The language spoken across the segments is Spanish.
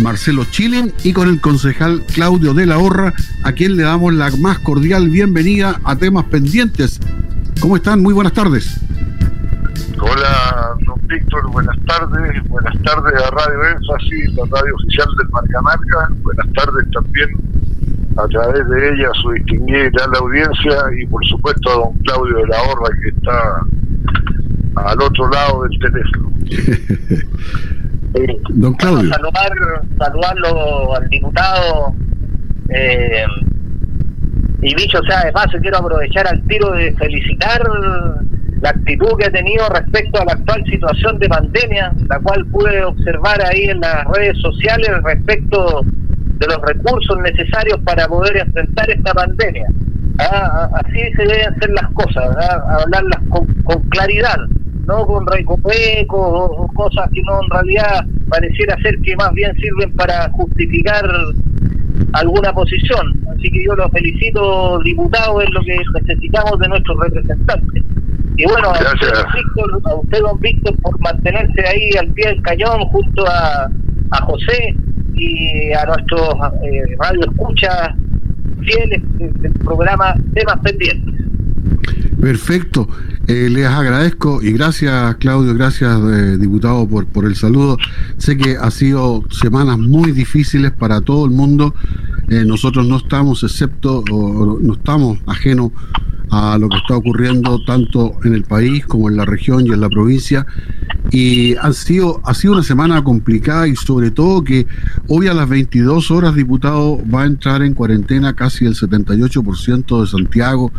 Marcelo Chilin y con el concejal Claudio de la Horra, a quien le damos la más cordial bienvenida a temas pendientes. ¿Cómo están? Muy buenas tardes. Hola, don Víctor, buenas tardes. Buenas tardes a Radio Énfasis, la radio oficial del Marca Marca. Buenas tardes también a través de ella a su distinguida la audiencia y por supuesto a don Claudio de la Horra que está al otro lado del teléfono. Eh, don Claudio. saludar, saludarlo al diputado. Eh, y dicho sea además quiero aprovechar al tiro de felicitar la actitud que ha tenido respecto a la actual situación de pandemia, la cual pude observar ahí en las redes sociales respecto de los recursos necesarios para poder enfrentar esta pandemia. Ah, ah, así se deben hacer las cosas, hablarlas con, con claridad no con recopecos o, cosas que no en realidad pareciera ser que más bien sirven para justificar alguna posición. Así que yo lo felicito, diputado, es lo que necesitamos de nuestros representantes. Y bueno, a usted, don Víctor, por mantenerse ahí al pie del cañón junto a, a José y a nuestros eh, radio escucha fieles del programa Temas Pendientes. Perfecto. Eh, les agradezco y gracias Claudio, gracias eh, diputado por, por el saludo. Sé que ha sido semanas muy difíciles para todo el mundo. Eh, nosotros no estamos excepto, o, no estamos ajenos a lo que está ocurriendo tanto en el país como en la región y en la provincia. Y han sido, ha sido una semana complicada y sobre todo que hoy a las 22 horas, diputado, va a entrar en cuarentena casi el 78% de Santiago,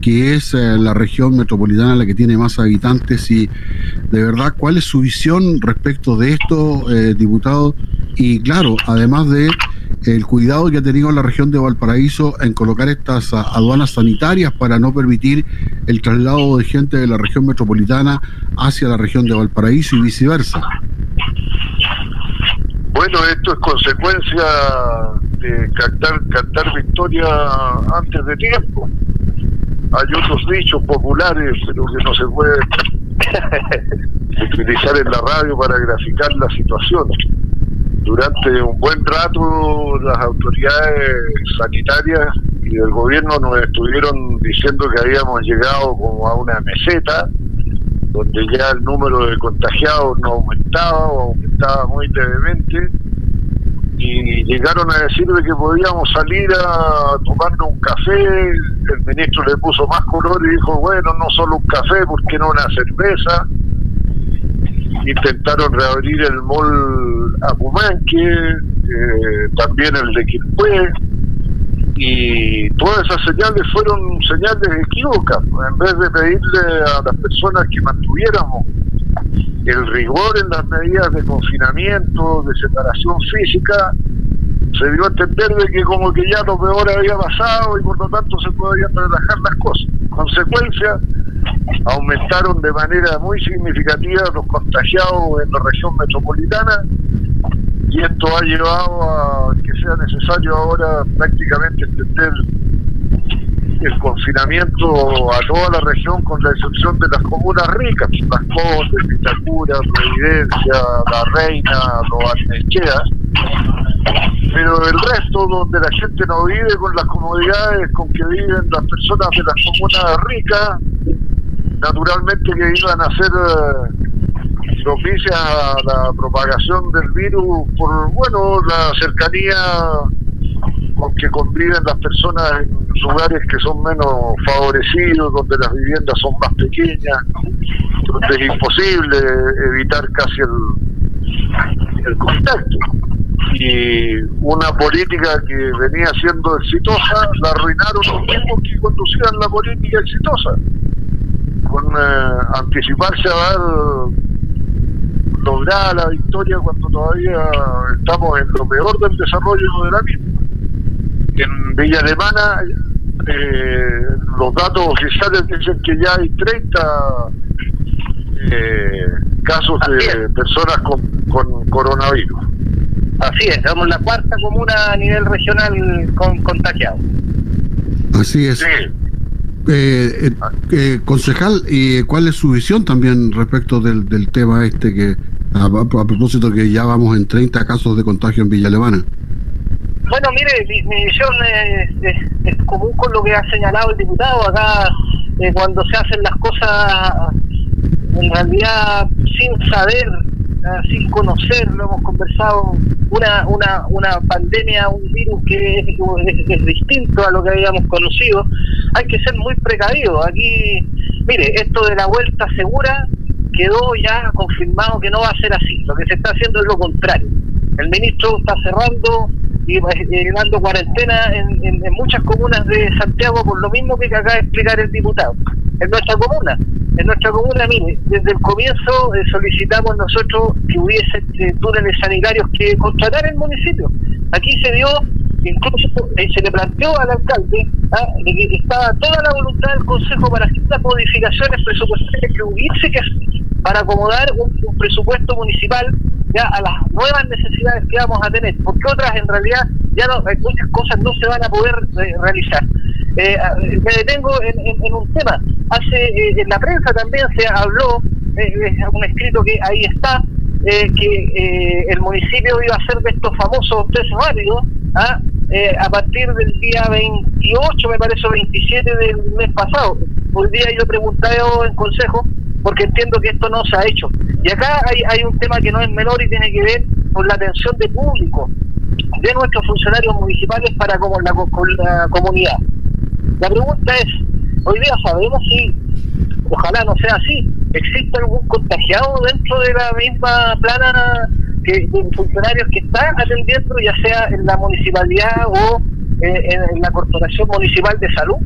que es eh, la región metropolitana la que tiene más habitantes. Y de verdad, ¿cuál es su visión respecto de esto, eh, diputado? Y claro, además de el cuidado que ha tenido la región de Valparaíso en colocar estas aduanas sanitarias para no permitir el traslado de gente de la región metropolitana hacia la región de Valparaíso y viceversa. Bueno, esto es consecuencia de cantar, cantar victoria antes de tiempo. Hay otros dichos populares, pero que no se pueden utilizar en la radio para graficar la situación durante un buen rato las autoridades sanitarias y del gobierno nos estuvieron diciendo que habíamos llegado como a una meseta, donde ya el número de contagiados no aumentaba o aumentaba muy levemente, y llegaron a decirle que podíamos salir a tomarnos un café, el ministro le puso más color y dijo, bueno, no solo un café, ¿por qué no una cerveza? Intentaron reabrir el mall Apumanque, eh, también el de Quilpué, y todas esas señales fueron señales equívocas. En vez de pedirle a las personas que mantuviéramos el rigor en las medidas de confinamiento, de separación física, se dio a entender de que como que ya lo peor había pasado y por lo tanto se podían relajar las cosas. Consecuencia, aumentaron de manera muy significativa los contagiados en la región metropolitana y esto ha llevado a que sea necesario ahora prácticamente extender el confinamiento a toda la región con la excepción de las comunas ricas, Las Condes, Vitacura, Providencia, La Reina, Los Arnechea, pero el resto donde la gente no vive con las comodidades con que viven las personas de las comunas ricas, naturalmente que iban a ser eh, propicias a la propagación del virus por, bueno, la cercanía con que conviven las personas en lugares que son menos favorecidos, donde las viviendas son más pequeñas, donde es imposible evitar casi el, el contacto. Y una política que venía siendo exitosa, la arruinaron los mismos que conducían la política exitosa con eh, anticiparse a dar lograr la victoria cuando todavía estamos en lo peor del desarrollo de la misma. En Villa Alemana eh, los datos oficiales dicen que ya hay 30 eh, casos de personas con, con, coronavirus. Así es, somos la cuarta comuna a nivel regional con contagiados. Así es. Eh, eh, concejal, ¿y cuál es su visión también respecto del, del tema este que a, propósito que ya vamos en 30 casos de contagio en Villa Alemana. Bueno, mire, mi, visión es, común con lo que ha señalado el diputado. Acá, eh, cuando se hacen las cosas en realidad sin saber, sin conocer, lo hemos conversado, una, una, una pandemia, un virus que es, distinto a lo que habíamos conocido, hay que ser muy precavido. Aquí, mire, esto de la vuelta segura quedó ya confirmado que no va a ser así. Lo que se está haciendo es lo contrario. El ministro está cerrando y eh, dando cuarentena en, en, muchas comunas de Santiago por lo mismo que acaba de explicar el diputado. En nuestra comuna, en nuestra comuna, mire, desde el comienzo eh, solicitamos nosotros que hubiese eh, túneles sanitarios que contratara el municipio. Aquí se dio, incluso se le planteó al alcalde ¿ah? que estaba toda la voluntad del Consejo para hacer las modificaciones presupuestarias que hubiese que hacer para acomodar un presupuesto municipal ya a las nuevas necesidades que vamos a tener, porque otras en realidad ya no, muchas cosas no se van a poder eh, realizar. Eh, me detengo en, un tema. Hace eh, en la prensa también se habló, un escrito que ahí está, que el municipio iba a ser de estos famosos test rápidos ¿ah? a partir del día 28, me parece, 27 del mes pasado. Hoy día yo pregunté en consejo porque entiendo que esto no se ha hecho. Y acá hay, hay un tema que no es menor y tiene que ver con la atención de público de nuestros funcionarios municipales para con la, la comunidad. La pregunta es, hoy día sabemos si, ojalá no sea así, existe algún contagiado dentro de la misma plana que, de funcionarios que están atendiendo, ya sea en la municipalidad o eh, en, la corporación municipal de salud.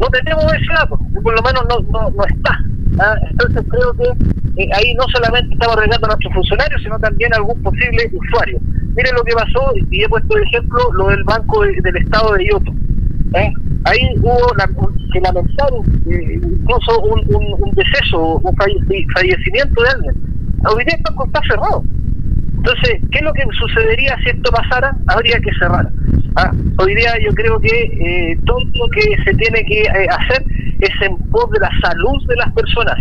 No tenemos ese dato, por lo menos no, no, no está. ¿ah? Entonces creo que eh, ahí no solamente estamos arreglando a nuestros funcionarios, sino también a algún posible usuario. Miren lo que pasó, y he puesto de ejemplo lo del Banco del Estado de Ioto. ¿Eh? Ahí hubo la, que lamentar eh, incluso un, un, deceso, un fallecimiento de alguien. Hoy día el está cerrado. Entonces, ¿qué es lo que sucedería si esto pasara? Habría que cerrar. ¿ah? Hoy día yo creo que todo lo que se tiene que hacer es en pos de la salud de las personas.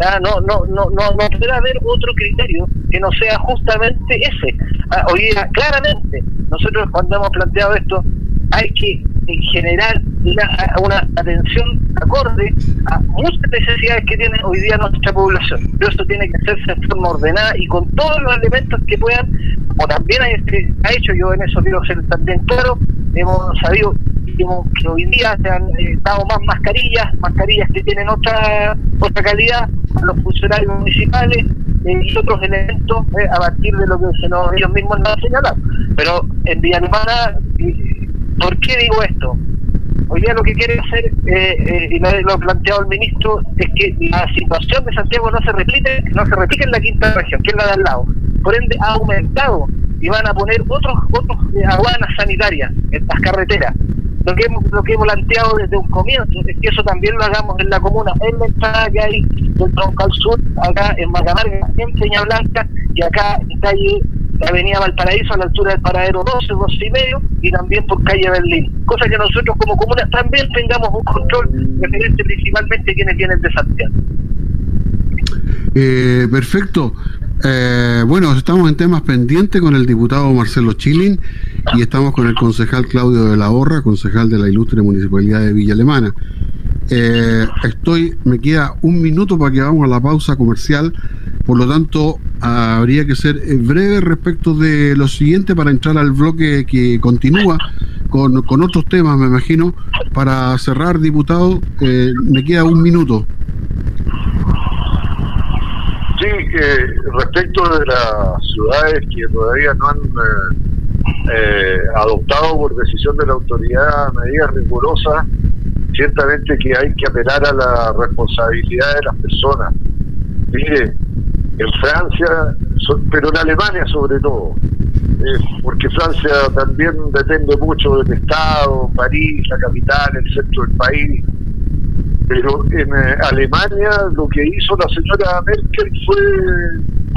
Ah, no, no, no, no, no puede haber otro criterio que no sea justamente ese. Ah, hoy día, claramente, nosotros cuando hemos planteado esto, hay que generar una, atención acorde a muchas necesidades que tiene hoy día nuestra población. Pero esto tiene que hacerse de forma ordenada y con todos los elementos que puedan, como también ha hecho, yo en eso quiero ser también claro, hemos sabido que hoy día se han eh, dado más mascarillas, mascarillas que tienen otra otra calidad a los funcionarios municipales eh, y otros elementos eh, a partir de lo que se nos, ellos mismos nos han señalado. Pero en Villa Alemana, ¿por qué digo esto? Hoy día lo que quiere hacer, y lo ha planteado el ministro, es que la situación de Santiago no se repite, no se repite en la quinta región, que es la de al lado. Por ende, ha aumentado y van a poner otros otros aduanas sanitarias en las carreteras lo que hemos lo que hemos planteado desde un comienzo es que eso también lo hagamos en la comuna en la entrada que hay del troncal sur acá en Magamarga en Peña Blanca y acá en calle Avenida Valparaíso a la altura del paradero 12, 12 y medio y también por calle Berlín. Cosa que nosotros como comuna también tengamos un control referente principalmente quienes vienen de Santiago. Eh, perfecto. Eh, bueno, estamos en temas pendientes con el diputado Marcelo Chilin y estamos con el concejal Claudio de la Horra, concejal de la ilustre municipalidad de Villa Alemana. Eh, estoy, me queda un minuto para que vamos a la pausa comercial, por lo tanto habría que ser eh, breve respecto de lo siguiente para entrar al bloque que continúa con, con otros temas, me imagino. Para cerrar, diputado, me queda un minuto. Sí, eh, respecto de las ciudades que todavía no han eh, eh, adoptado por decisión de la autoridad medidas rigurosas, ciertamente que hay que apelar a la responsabilidad de las personas. Mire, en Francia, pero en Alemania sobre todo, porque Francia también depende mucho del Estado, París, la capital, el centro del país, pero en eh, Alemania lo que hizo la señora Merkel fue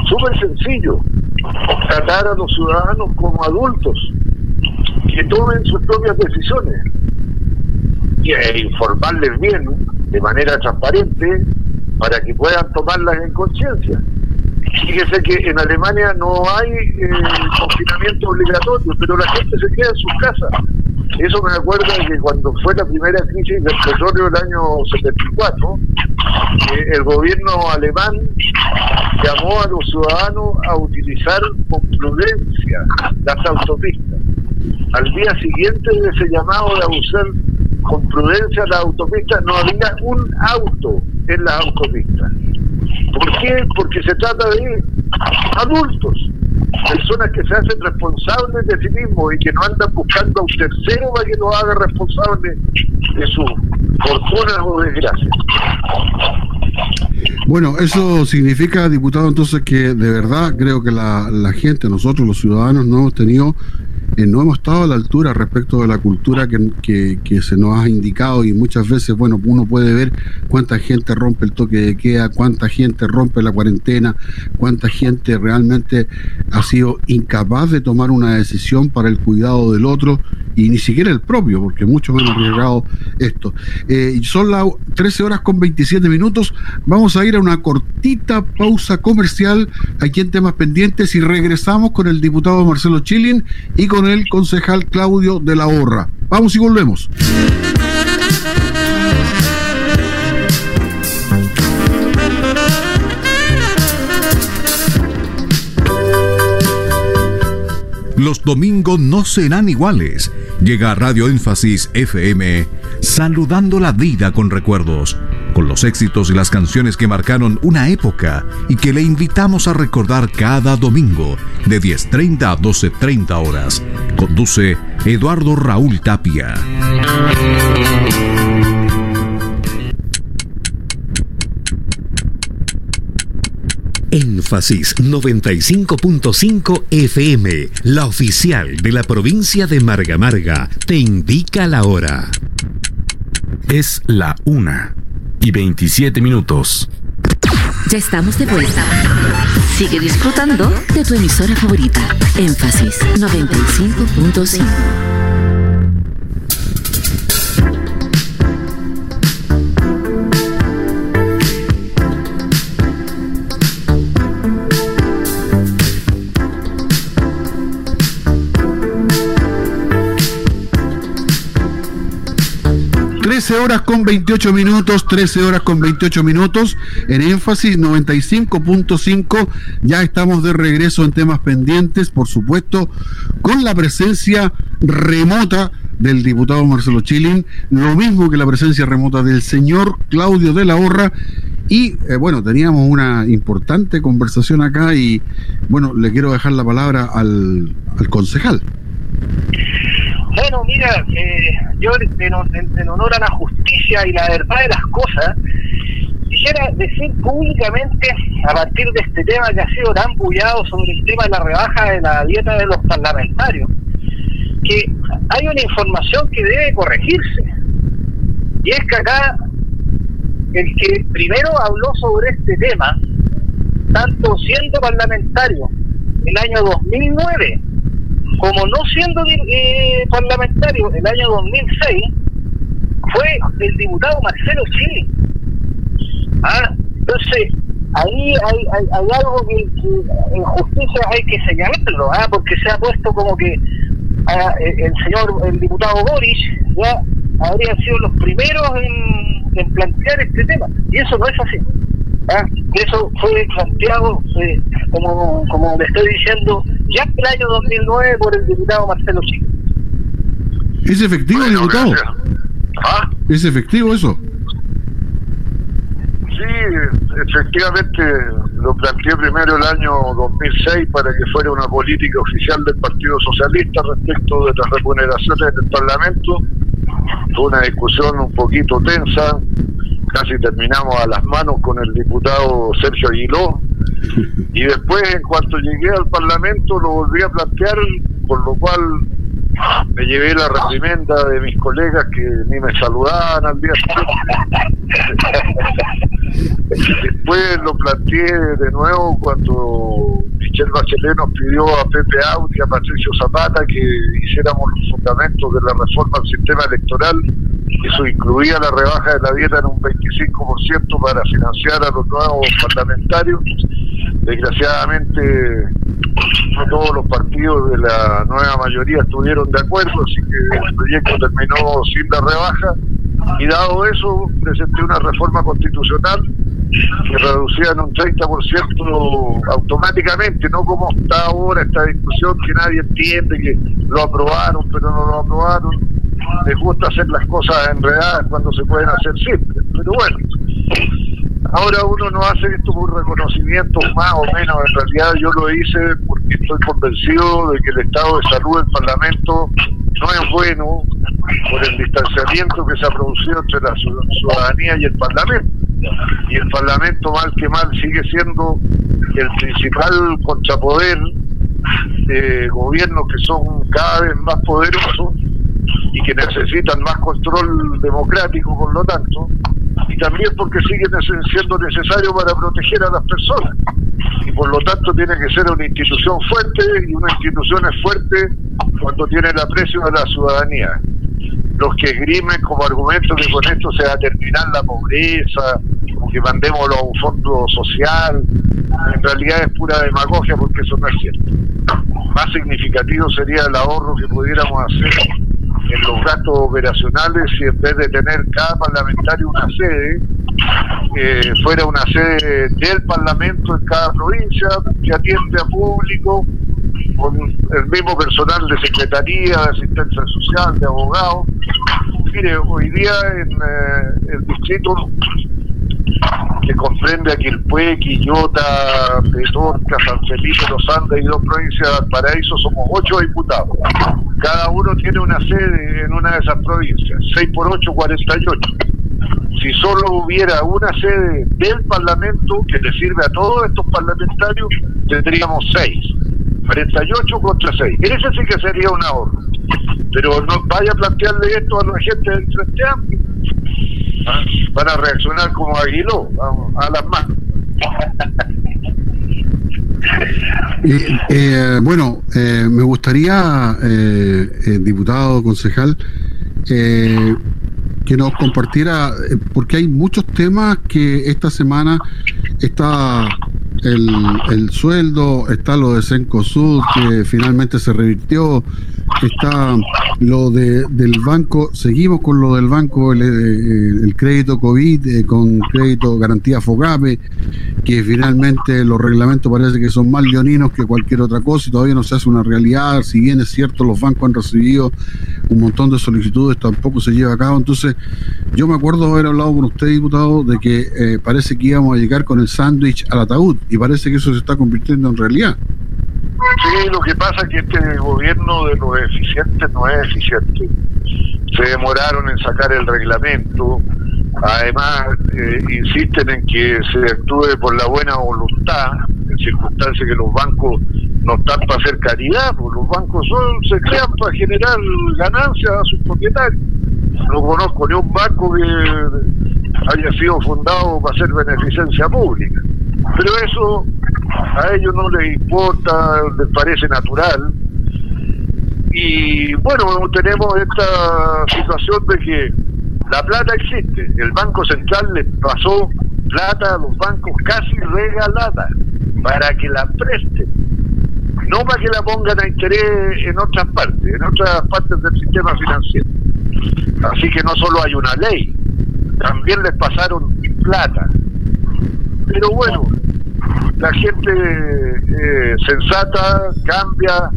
súper sencillo, tratar a los ciudadanos como adultos, que tomen sus propias decisiones y e informarles bien, de manera transparente, para que puedan tomarlas en conciencia. Fíjese que en Alemania no hay eh, confinamiento obligatorio, pero la gente se queda en sus casas. Eso me acuerda que cuando fue la primera crisis del petróleo del año 74, eh, el gobierno alemán llamó a los ciudadanos a utilizar con prudencia las autopistas. Al día siguiente de ese llamado de usar con prudencia las autopistas, no había un auto en las autopistas. ¿Por qué? Porque se trata de adultos, personas que se hacen responsables de sí mismos y que no andan buscando a un tercero para que lo haga responsable de sus fortunas o desgracias. Bueno, eso significa, diputado, entonces que de verdad creo que la, la gente, nosotros los ciudadanos, no hemos tenido eh, no hemos estado a la altura respecto de la cultura que, que, se nos ha indicado y muchas veces, bueno, uno puede ver cuánta gente rompe el toque de queda, cuánta gente rompe la cuarentena, cuánta gente realmente ha sido incapaz de tomar una decisión para el cuidado del otro y ni siquiera el propio, porque muchos han arriesgado esto. Eh, son las 13 horas con 27 minutos, vamos a ir a una cortita pausa comercial aquí en temas pendientes y regresamos con el diputado Marcelo Chilin y con el concejal Claudio de la Horra. Vamos y volvemos. Los domingos no serán iguales. Llega Radio Énfasis FM saludando la vida con recuerdos, con los éxitos y las canciones que marcaron una época y que le invitamos a recordar cada domingo de 10.30 a 12.30 horas. Conduce Eduardo Raúl Tapia. Énfasis 95.5 FM, la oficial de la provincia de Marga Marga, te indica la hora. Es la una y 27 minutos. Ya estamos de vuelta. Sigue disfrutando de tu emisora favorita. Énfasis 95.5. horas con 28 minutos, 13 horas con 28 minutos, en énfasis 95.5, ya estamos de regreso en temas pendientes, por supuesto, con la presencia remota del diputado Marcelo Chilin, lo mismo que la presencia remota del señor Claudio de la Horra, y eh, bueno, teníamos una importante conversación acá y bueno, le quiero dejar la palabra al, al concejal. Bueno, mira, eh, yo en, honor a la justicia y la verdad de las cosas, quisiera decir públicamente, a partir de este tema que ha sido tan bullado sobre el tema de la rebaja de la dieta de los parlamentarios, que hay una información que debe corregirse. Y es que acá el que primero habló sobre este tema, tanto siendo parlamentario el año 2009 como no siendo eh, parlamentario en el año 2006, fue el diputado Marcelo Chile. Ah, entonces, ahí hay, algo que, en justicia hay que señalarlo, ¿ah? porque se ha puesto como que ah, el señor, el diputado Boris, ya habría sido los primeros en, en plantear este tema, y eso no es así. ¿ah? Eso fue planteado, eh, como, como le estoy diciendo, ya en el año 2009 por el diputado Marcelo Chico. ¿Es efectivo, diputado? ¿Ah? ¿Es efectivo eso? Sí, efectivamente lo planteé primero el año 2006 para que fuera una política oficial del Partido Socialista respecto de las remuneraciones del Parlamento. Fue una discusión un poquito tensa, casi terminamos a las manos con el diputado Sergio Aguiló. Y después, en cuanto llegué al Parlamento, lo volví a plantear, por lo cual me llevé la reprimenda de mis colegas que ni me saludaban al día siguiente. Después lo planteé de nuevo cuando Michelle Bachelet nos pidió a Pepe Audi y a Patricio Zapata que hiciéramos los fundamentos de la reforma al sistema electoral. Eso incluía la rebaja de la dieta en un 25% para financiar a los nuevos parlamentarios Desgraciadamente, no todos los partidos de la nueva mayoría estuvieron de acuerdo, así que el proyecto terminó sin la rebaja. Y dado eso, presenté una reforma constitucional que reducía en un 30% automáticamente, no como está ahora esta discusión que nadie entiende, que lo aprobaron pero no lo aprobaron. Les gusta hacer las cosas enredadas cuando se pueden hacer simples. Pero bueno, Ahora uno no hace esto por reconocimiento más o menos, en realidad yo lo hice porque estoy convencido de que el estado de salud del Parlamento no es bueno por el distanciamiento que se ha producido entre la ciudadanía y el Parlamento. Y el Parlamento mal que mal sigue siendo el principal contrapoder de gobiernos que son cada vez más poderosos y que necesitan más control democrático, por lo tanto, y también porque sigue siendo necesario para proteger a las personas. Y por lo tanto tiene que ser una institución fuerte y una institución es fuerte cuando tiene el aprecio de la ciudadanía. Los que esgrimen como argumento que con esto se va a terminar la pobreza, que mandémoslo a un fondo social, en realidad es pura demagogia porque eso no es cierto. Más significativo sería el ahorro que pudiéramos hacer en los gastos operacionales si en vez de tener cada parlamentario una sede, eh, fuera una sede del Parlamento en cada provincia que atiende a público con el mismo personal de secretaría, de asistencia social, de abogados. Mire, hoy día en eh, el distrito que comprende a Quilpué, Quillota, Petorca, San Felipe, Los Andes y dos provincias de Paraíso, somos ocho diputados. Cada uno tiene una sede en una de esas provincias, 6 por 8, 48. Si solo hubiera una sede del Parlamento que le sirve a todos estos parlamentarios, tendríamos 6. 48 contra 6. Ese sí que sería un ahorro. Pero no vaya a plantearle esto a la gente del Frente Amplio van a reaccionar como Aguiló, a, las manos. Eh, bueno, eh, me gustaría, eh, diputado, concejal, que nos compartiera, porque hay muchos temas que esta semana está el, el sueldo, está lo de Sencosud, que finalmente se revirtió, está lo de, del banco, seguimos con lo del banco, el, eh, crédito COVID, eh, con crédito garantía FOGAPE, que finalmente los reglamentos parece que son más leoninos que cualquier otra cosa y todavía no se hace una realidad, si bien es cierto los bancos han recibido un montón de solicitudes, tampoco se lleva a cabo, entonces yo me acuerdo haber hablado con usted, diputado, de que eh, parece que íbamos a llegar con el sándwich al ataúd y parece que eso se está convirtiendo en realidad. Sí, lo que pasa es que este gobierno de los eficientes no es eficiente. Se demoraron en sacar el reglamento. Además, eh, insisten en que se actúe por la buena voluntad, en circunstancias que los bancos no están para hacer caridad, porque los bancos son, se crean para generar ganancias a sus propietarios. No conozco ni un banco que haya sido fundado para hacer beneficencia pública. Pero eso a ellos no les importa, les parece natural. Y bueno, tenemos esta situación de que la plata existe. El Banco Central les pasó plata a los bancos casi regalada para que la presten. No para que la pongan a interés en otras partes, en otras partes del sistema financiero. Así que no solo hay una ley, también les pasaron plata. Pero bueno, la gente eh, sensata cambia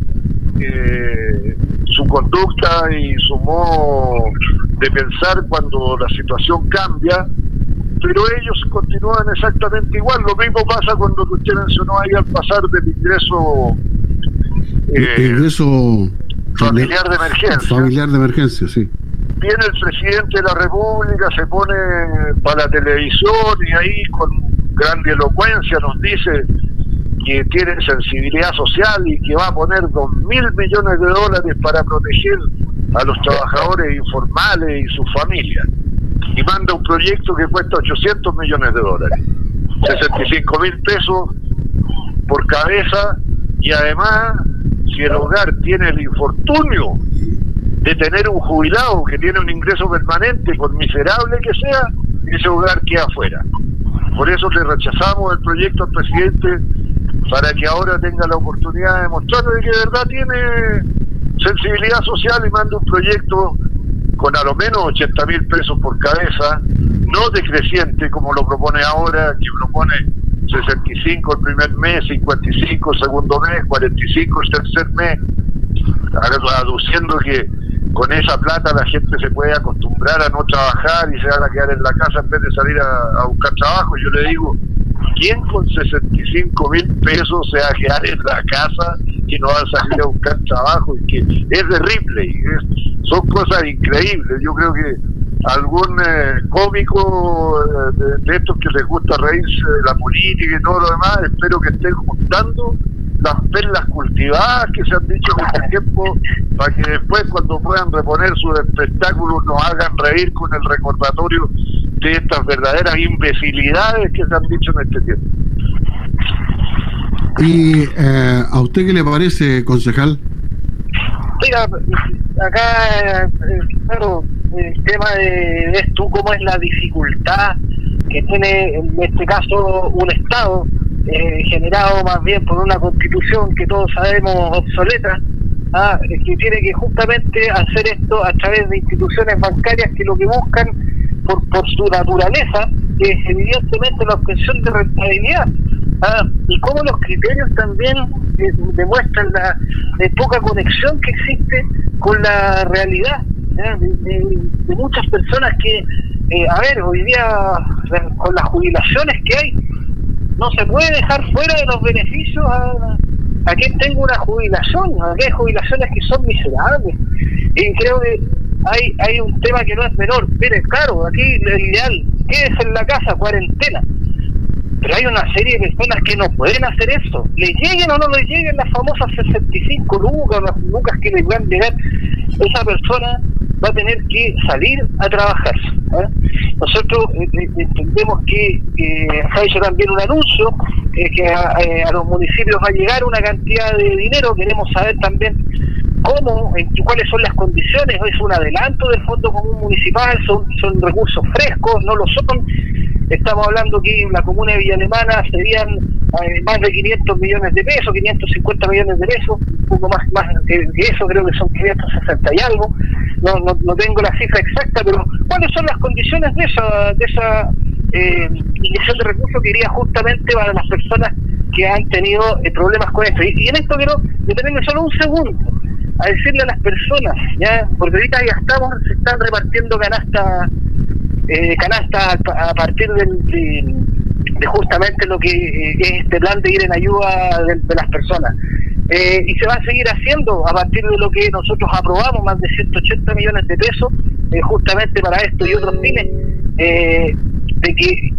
eh, su conducta y su modo de pensar cuando la situación cambia, pero ellos continúan exactamente igual. Lo mismo pasa cuando usted mencionó ahí al pasar del ingreso, eh, ingreso familiar de emergencia. Familiar de emergencia, sí viene el presidente de la República, se pone para la televisión y ahí con gran elocuencia nos dice que tiene sensibilidad social y que va a poner dos mil millones de dólares para proteger a los trabajadores informales y sus familias. Y manda un proyecto que cuesta 800 millones de dólares, 65 mil pesos por cabeza y además si el hogar tiene el infortunio de tener un jubilado que tiene un ingreso permanente, por miserable que sea, ese hogar queda afuera. Por eso le rechazamos el proyecto al presidente para que ahora tenga la oportunidad de mostrar que de verdad tiene sensibilidad social y manda un proyecto con a lo menos 80 mil pesos por cabeza, no decreciente como lo propone ahora, que propone 65 el primer mes, 55 el segundo mes, 45 el tercer mes, aduciendo que con esa plata la gente se puede acostumbrar a no trabajar y se van a quedar en la casa en vez de salir a, buscar trabajo. Yo le digo, ¿quién con 65 mil pesos se va a quedar en la casa y no va a salir a buscar trabajo? Y que es de Ripley, son cosas increíbles. Yo creo que algún eh, cómico eh, de, estos que les gusta reírse de la política y todo lo demás, espero que estén juntando las perlas cultivadas que se han dicho en este tiempo para que después cuando puedan reponer sus espectáculos nos hagan reír con el recordatorio de estas verdaderas imbecilidades que se han dicho en este tiempo. ¿Y eh, a usted qué le parece, concejal? Mira, acá, eh, claro, el tema de, ves tú cómo es la dificultad que tiene en este caso un Estado eh, generado más bien por una constitución que todos sabemos obsoleta, ah, que tiene que justamente hacer esto a través de instituciones bancarias que lo que buscan por, su naturaleza es evidentemente la obtención de rentabilidad. Ah, y cómo los criterios también eh, demuestran la poca conexión que existe con la realidad de, muchas personas que, eh, a ver, hoy día con las jubilaciones que hay, no se puede dejar fuera de los beneficios a, a quien tenga una jubilación, a que hay jubilaciones que son miserables. Y creo que hay, hay un tema que no es menor. Mire, claro, aquí lo ideal, es en la casa, cuarentena. Pero hay una serie de personas que no pueden hacer eso. Le lleguen o no le lleguen las famosas 65 lucas, las lucas que les van a llegar. Esa persona va a tener que salir a trabajar. ¿eh? Nosotros eh, eh, entendemos que se ha hecho también un anuncio que a, los municipios va a llegar una cantidad de dinero. Queremos saber también cómo, en, cuáles son las condiciones. Es un adelanto del Fondo Común Municipal, son, son recursos frescos, no lo son. Estamos hablando que en la comuna de Villa Alemana serían más de 500 millones de pesos, 550 millones de pesos, un poco más, más que eso, creo que son 560 y algo no, no, no tengo la cifra exacta, pero ¿cuáles son las condiciones de esa, de esa eh, inyección de recursos que iría justamente para las personas que han tenido eh, problemas con esto? Y, en esto quiero detenerme solo un segundo a decirle a las personas, ya porque ahorita ya estamos, se están repartiendo canastas eh, canasta a, partir de, justamente lo que eh, es este plan de ir en ayuda de las personas. Eh, y se va a seguir haciendo a partir de lo que nosotros aprobamos, más de 180 millones de pesos, eh, justamente para esto y otros fines, eh, de que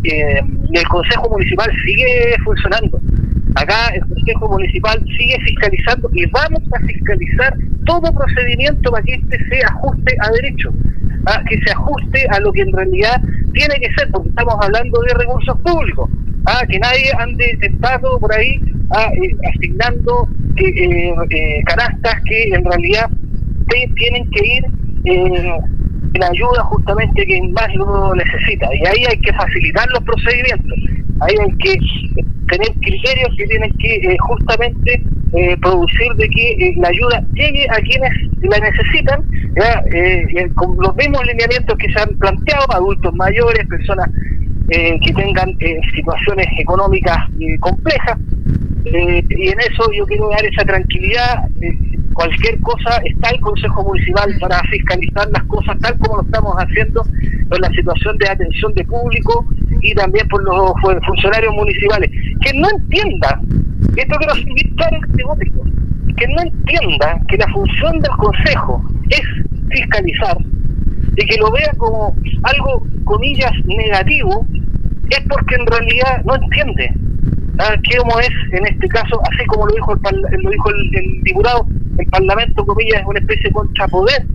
el Consejo Municipal sigue funcionando. Acá el Consejo Municipal sigue fiscalizando y vamos a fiscalizar todo procedimiento para que este se ajuste a derecho, que se ajuste a lo que en realidad tiene que ser, porque estamos hablando de recursos públicos, que nadie ande tentado por ahí asignando eh, eh, canastas que en realidad tienen que ir eh, en ayuda justamente quien más lo necesita. Y ahí hay que facilitar los procedimientos, ahí hay que tener criterios que tienen que eh, justamente producir de que la ayuda llegue a quienes la necesitan, con los mismos lineamientos que se han planteado, adultos mayores, personas que tengan situaciones económicas complejas, eh, y en eso yo quiero dar esa tranquilidad. Eh, cualquier cosa está el Consejo Municipal para fiscalizar las cosas tal como lo estamos haciendo en la situación de atención de público y también por los funcionarios municipales. Que no entienda, esto quiero seguir claro que no entienda que la función del Consejo es fiscalizar y que lo vea como algo, comillas, negativo, es porque en realidad no entiende. ¿Cómo es en este caso, así como lo dijo el, lo dijo el, diputado, el Parlamento, comillas, es una especie de contrapoder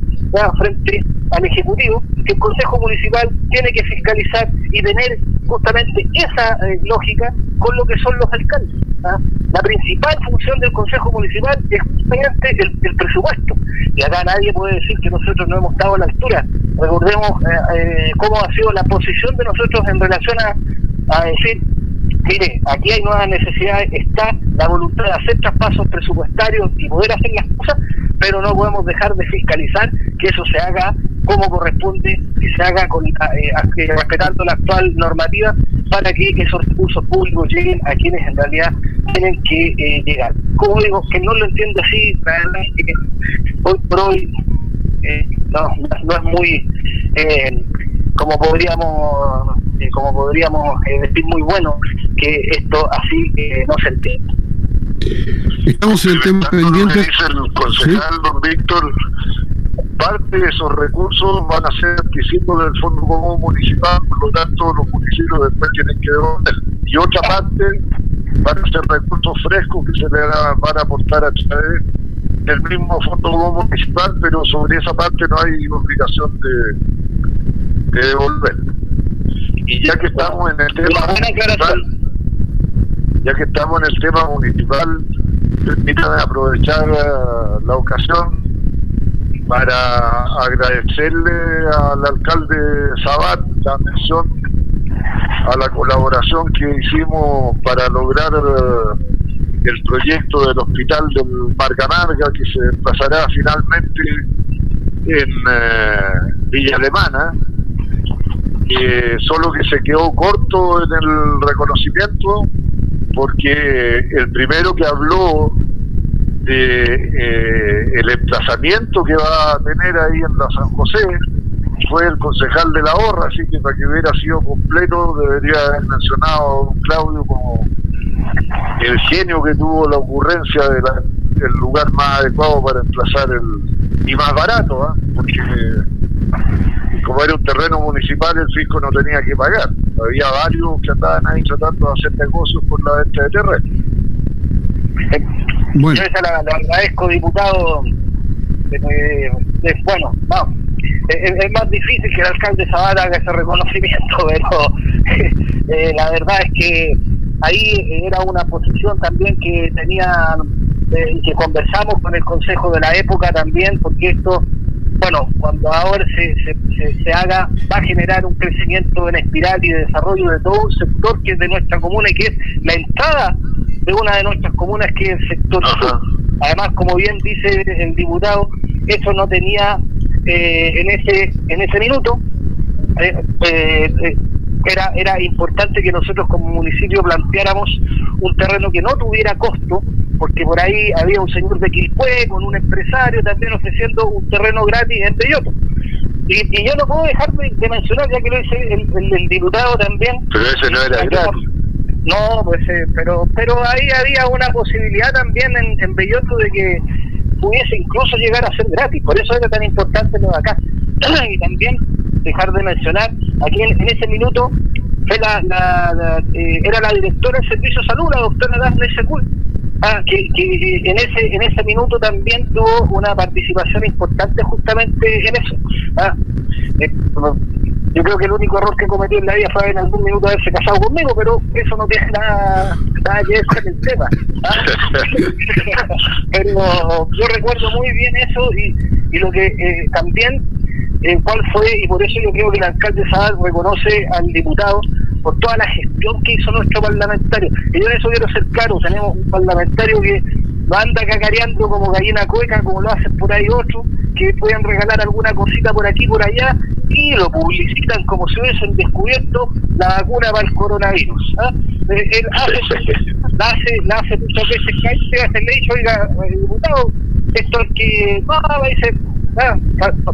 frente al Ejecutivo, que el Consejo Municipal tiene que fiscalizar y tener justamente esa eh, lógica con lo que son los alcaldes. ¿ah? La principal función del Consejo Municipal es justamente el, presupuesto. Y acá nadie puede decir que nosotros no hemos estado a la altura. Recordemos eh, eh, cómo ha sido la posición de nosotros en relación a, a decir mire, aquí hay nuevas necesidades, está la voluntad de hacer traspasos presupuestarios y poder hacer las cosas, pero no podemos dejar de fiscalizar que eso se haga como corresponde, que se haga con, eh, respetando la actual normativa para que esos recursos públicos lleguen a quienes en realidad tienen que eh, llegar. Como digo, que no lo entiendo así, la verdad es que hoy por hoy eh, no, no es muy como podríamos eh, como podríamos eh, decir muy bueno que esto así eh, no se entiende. Estamos en el tema pendiente. Dice el concejal, don Víctor, parte de esos recursos van a ser anticipados del Fondo Común Municipal, por lo tanto los municipios después tienen que devolver. Y otra parte van a ser recursos frescos que se le van a aportar a través del mismo Fondo Común Municipal, pero sobre esa parte no hay obligación de, de devolver. Y ya que estamos en el tema municipal, ya que estamos en el tema municipal, permítame aprovechar la ocasión para agradecerle al alcalde Sabat la mención a la colaboración que hicimos para lograr uh, el proyecto del hospital del Marganarga que se pasará finalmente en uh, Villa Alemana eh, solo que se quedó corto en el reconocimiento porque el primero que habló de eh, el emplazamiento que va a tener ahí en la San José fue el concejal de la Horra, así que para que hubiera sido completo debería haber mencionado a don Claudio como el genio que tuvo la ocurrencia de del lugar más adecuado para emplazar el y más barato, ¿ah? porque como era un terreno municipal, el fisco no tenía que pagar. Había varios que andaban ahí tratando de hacer negocios por la venta de terreno. Bueno. Yo esa la, la agradezco, diputado. Eh, eh, bueno, vamos. Es, es, más difícil que el alcalde Zabala haga ese reconocimiento, pero eh, la verdad es que ahí era una posición también que tenía eh, que conversamos con el consejo de la época también, porque esto bueno, cuando ahora se, se, se, haga, va a generar un crecimiento en espiral y de desarrollo de todo un sector que es de nuestra comuna y que es la entrada de una de nuestras comunas que es el sector sur. Además, como bien dice el diputado, eso no tenía eh, en ese en ese minuto. Eh, eh, era, era importante que nosotros como municipio planteáramos un terreno que no tuviera costo, porque por ahí había un señor de Quilpué con un empresario también ofreciendo un terreno gratis en Belloto. Y, y yo no puedo dejar de, mencionar, ya que lo dice el, el, diputado también. Pero ese no era gratis. No, pues, eh, pero pero ahí había una posibilidad también en, en Belloto de que pudiese incluso llegar a ser gratis. Por eso era tan importante lo de acá. y también dejar de mencionar, aquí en, en ese minuto fue la, la, la eh, era la directora del Servicio de Salud, la doctora Daphne Secul, ah, que, que, en ese en ese minuto también tuvo una participación importante justamente en eso. Ah, eh, yo creo que el único error que cometió en la vida fue en algún minuto haberse casado conmigo, pero eso no tiene nada, nada que ver con el tema. ¿ah? pero yo recuerdo muy bien eso y, y lo que eh, también eh, cuál fue, y por eso yo creo que el alcalde Sadal reconoce al diputado por toda la gestión que hizo nuestro parlamentario. Y yo en eso quiero ser claro, tenemos un parlamentario que lo anda cacareando como gallina cueca, como lo hacen por ahí otros, que pueden regalar alguna cosita por aquí, por allá, y lo publicitan como si hubiesen descubierto la vacuna para el coronavirus. ¿ah? Eh, él hace, la hace, la hace muchas veces que hace le dicho, oiga, eh, diputado, esto es que, no, dice, ah,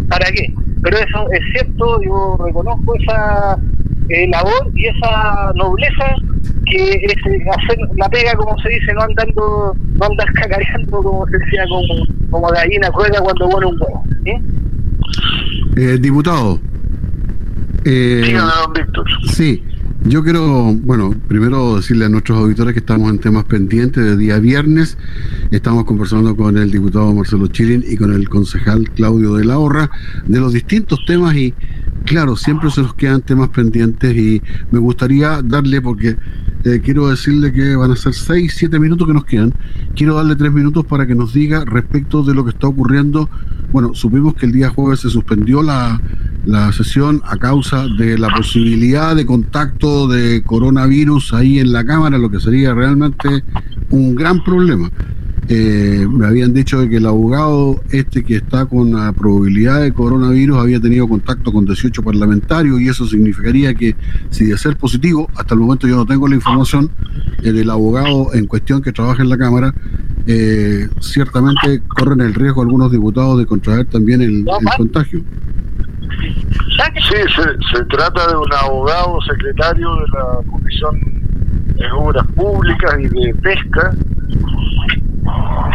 ¿para qué? Pero eso es cierto, yo reconozco esa eh, labor y esa nobleza que es hacer la pega, como se dice, no andando, no andar cacareando, como se decía, como, como gallina juega cuando pone un huevo. ¿sí? Eh, diputado. Eh, don Víctor. Sí. Yo quiero, bueno, primero decirle a nuestros auditores que estamos en temas pendientes de día viernes. Estamos conversando con el diputado Marcelo Chilin y con el concejal Claudio de la Horra de los distintos temas y, claro, siempre se nos quedan temas pendientes y me gustaría darle, porque eh, quiero decirle que van a ser seis, siete minutos que nos quedan. Quiero darle tres minutos para que nos diga respecto de lo que está ocurriendo. Bueno, supimos que el día jueves se suspendió la la sesión a causa de la posibilidad de contacto de coronavirus ahí en la Cámara, lo que sería realmente un gran problema. Eh, me habían dicho de que el abogado este que está con la probabilidad de coronavirus había tenido contacto con 18 parlamentarios y eso significaría que si de ser positivo, hasta el momento yo no tengo la información eh, del abogado en cuestión que trabaja en la Cámara, eh, ciertamente corren el riesgo algunos diputados de contraer también el, contagio. Sí, se, se trata de un abogado secretario de la Comisión de Obras Públicas y de Pesca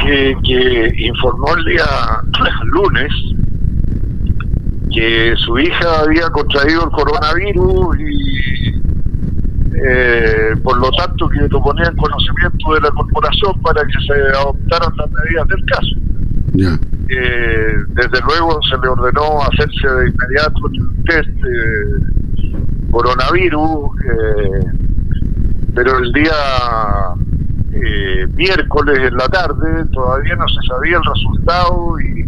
que, informó el día lunes que su hija había contraído el coronavirus y eh, por lo tanto que lo ponía en conocimiento de la corporación para que se adoptaran las medidas del caso. Eh, desde luego se le ordenó hacerse de inmediato el test de coronavirus, eh, pero el día eh, miércoles en la tarde, todavía no se sabía el resultado y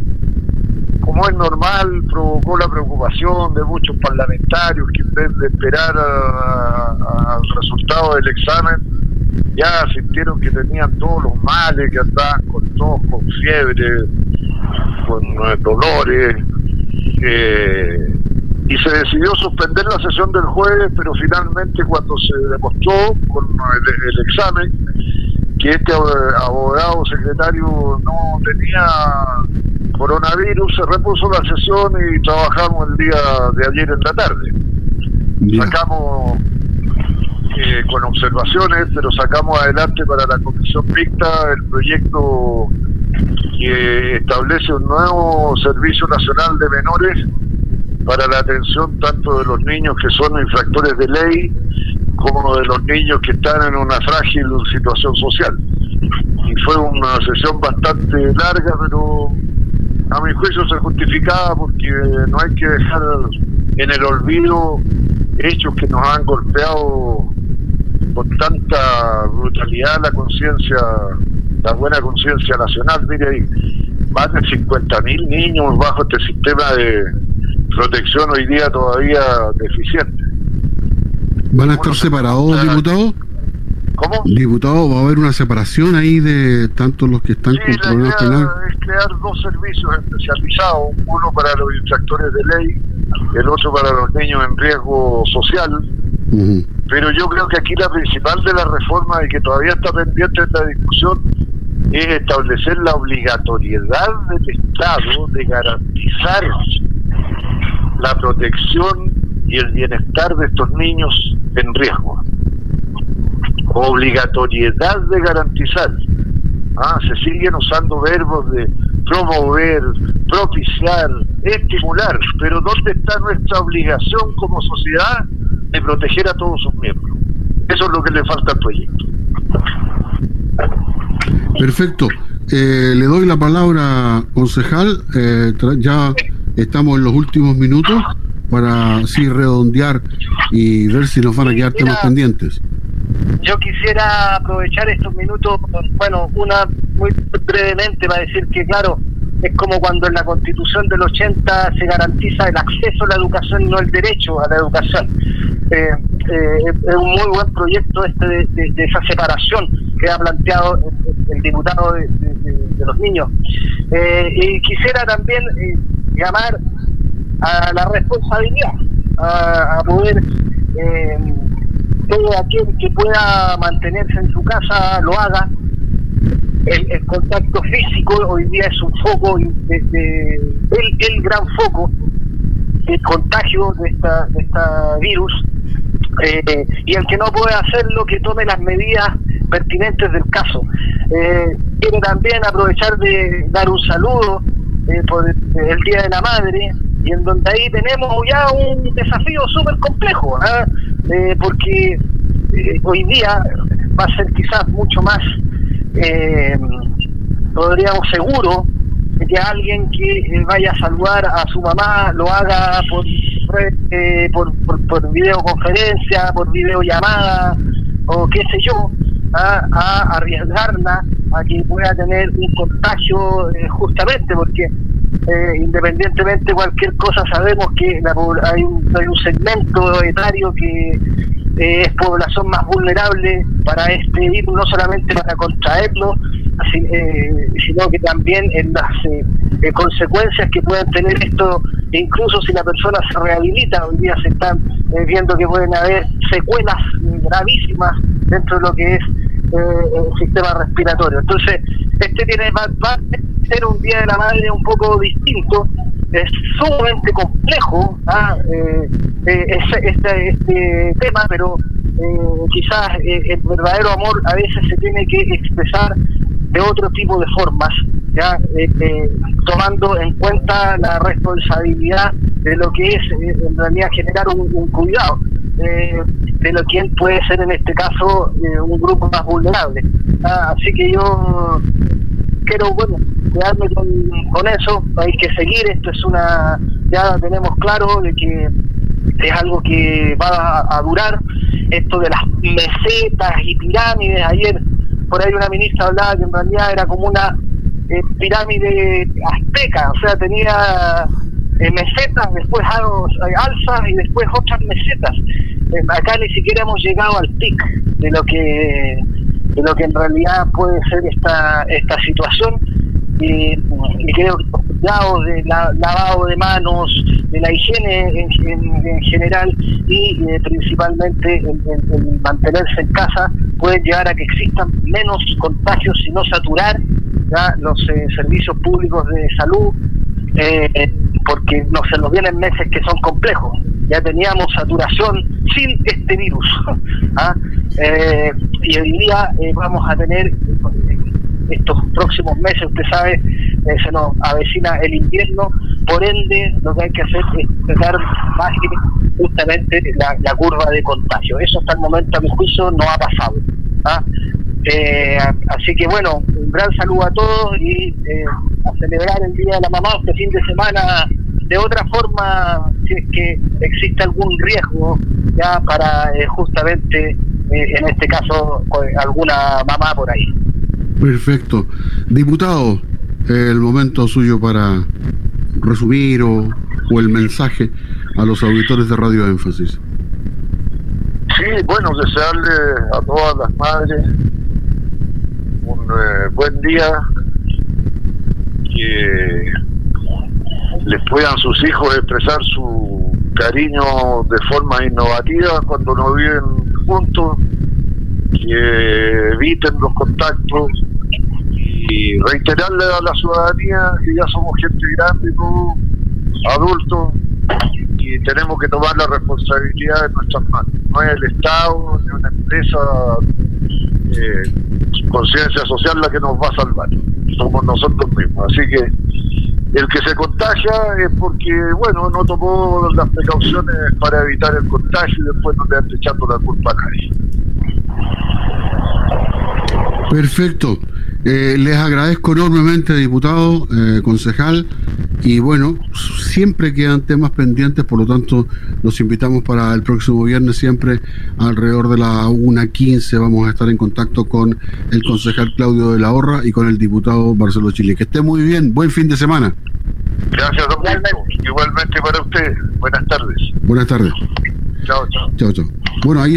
como es normal provocó la preocupación de muchos parlamentarios que en vez de esperar al resultado del examen ya sintieron que tenían todos los males, que andaban con tos, con fiebre, con eh, dolores. Eh, y se decidió suspender la sesión del jueves, pero finalmente cuando se demostró con el examen que este abogado secretario no tenía coronavirus, se repuso la sesión y trabajamos el día de ayer en la tarde. Sacamos eh, con observaciones, pero sacamos adelante para la Comisión Mixta el proyecto que establece un nuevo Servicio Nacional de Menores para la atención tanto de los niños que son infractores de ley como de los niños que están en una frágil situación social. Y fue una sesión bastante larga, pero a mi juicio se justificaba porque no hay que dejar en el olvido hechos que nos han golpeado con tanta brutalidad la conciencia, la buena conciencia nacional. Mire, hay más de 50.000 niños bajo este sistema de protección hoy día todavía deficiente. ¿Van a estar separados, diputados? ¿Cómo? Diputado, ¿va a haber una separación ahí de tanto los que están con problemas penales? es crear dos servicios especializados, uno para los infractores de ley, el otro para los niños en riesgo social. Pero yo creo que aquí la principal de la reforma y que todavía está pendiente la discusión es establecer la obligatoriedad del Estado de garantizar la protección y el bienestar de estos niños en riesgo. Obligatoriedad de garantizar. Ah, se siguen usando verbos de promover, propiciar, estimular, pero ¿dónde está nuestra obligación como sociedad de proteger a todos sus miembros? Eso es lo que le falta al proyecto. Perfecto. Eh, le doy la palabra, concejal. Eh, ya estamos en los últimos minutos para así redondear y ver si nos van a quedar temas pendientes. Yo quisiera aprovechar estos minutos, bueno, una muy brevemente para decir que, claro, es como cuando en la constitución del 80 se garantiza el acceso a la educación y no el derecho a la educación. Eh, eh, es un muy buen proyecto este de, esa separación que ha planteado el, diputado de, los niños. Eh, y quisiera también llamar a la responsabilidad, a, poder eh, todo aquel que pueda mantenerse en su casa lo haga. El, contacto físico hoy día es un foco, de, el, gran foco de contagio de esta, de esta virus. Eh, y el que no puede hacerlo, que tome las medidas pertinentes del caso. Eh, quiero también aprovechar de dar un saludo eh, por el Día de la Madre y en donde ahí tenemos ya un desafío súper complejo, ¿ah? eh, porque eh, hoy día va a ser quizás mucho más, eh, podríamos seguro, que alguien que vaya a saludar a su mamá lo haga por, por, por, videoconferencia, por videollamada o qué sé yo, ¿ah? a arriesgarla a que pueda tener un contagio justamente porque eh, independientemente de cualquier cosa, sabemos que hay, un, hay un segmento etario que eh, es población más vulnerable para este virus, no solamente para contraerlo, eh, sino que también en las eh, consecuencias que pueden tener esto, incluso si la persona se rehabilita, hoy día se están viendo que pueden haber secuelas gravísimas dentro de lo que es el sistema respiratorio. Entonces, este tiene va, a ser un Día de la Madre un poco distinto, es sumamente complejo ¿ah? este, este tema, pero eh, quizás eh, el verdadero amor a veces se tiene que expresar de otro tipo de formas, ya eh, tomando en cuenta la responsabilidad de lo que es en realidad generar un, cuidado de lo que puede ser en este caso un grupo más vulnerable. Ah, así que yo quiero, bueno, quedarme con, con eso, hay que seguir, esto es una, ya tenemos claro de que es algo que va a, durar. Esto de las mesetas y pirámides, ayer por ahí una ministra hablaba que en realidad era como una eh, pirámide azteca, o sea, tenía eh, mesetas, después eh, alzas y después otras mesetas. acá ni siquiera hemos llegado al pic de lo que de lo que en realidad puede ser esta esta situación y, creo que los cuidados de lavado de manos, de la higiene en, general y eh, principalmente el, mantenerse en casa pueden llevar a que existan menos contagios y no saturar los eh, servicios públicos de salud eh, porque no se nos vienen meses que son complejos ya teníamos saturación sin este virus ¿ah? y hoy día vamos a tener estos próximos meses, usted sabe, eh, se nos avecina el invierno, por ende lo que hay que hacer es tratar más justamente la, curva de contagio. Eso hasta el momento a mi juicio no ha pasado. ¿ah? Eh, así que bueno, un gran saludo a todos y eh, a celebrar el Día de la Mamá este fin de semana de otra forma, si es que existe algún riesgo ya para justamente, en este caso, alguna mamá por ahí. Perfecto. Diputado, el momento suyo para resumir o, el mensaje a los auditores de Radio Énfasis. Sí, bueno, desearle a todas las madres un eh, buen día, que les puedan sus hijos expresar su cariño de forma innovativa cuando no viven juntos, que eviten los contactos y reiterarle a la ciudadanía que ya somos gente grande, adultos, y tenemos que tomar la responsabilidad de nuestras manos. No es el Estado ni una empresa eh, conciencia social la que nos va a salvar, somos nosotros mismos. Así que el que se contagia es porque, bueno, no tomó las precauciones para evitar el contagio y después no le han echando la culpa a nadie. Perfecto. Eh, les agradezco enormemente, diputado, eh, concejal, y bueno, siempre quedan temas pendientes, por lo tanto, los invitamos para el próximo viernes, siempre alrededor de la 1.15 vamos a estar en contacto con el concejal Claudio de la Horra y con el diputado Marcelo Chile. Que esté muy bien, buen fin de semana. Gracias, don Igualmente para usted, buenas tardes. Buenas tardes. Chao, chao. Chao, chao. Bueno, ahí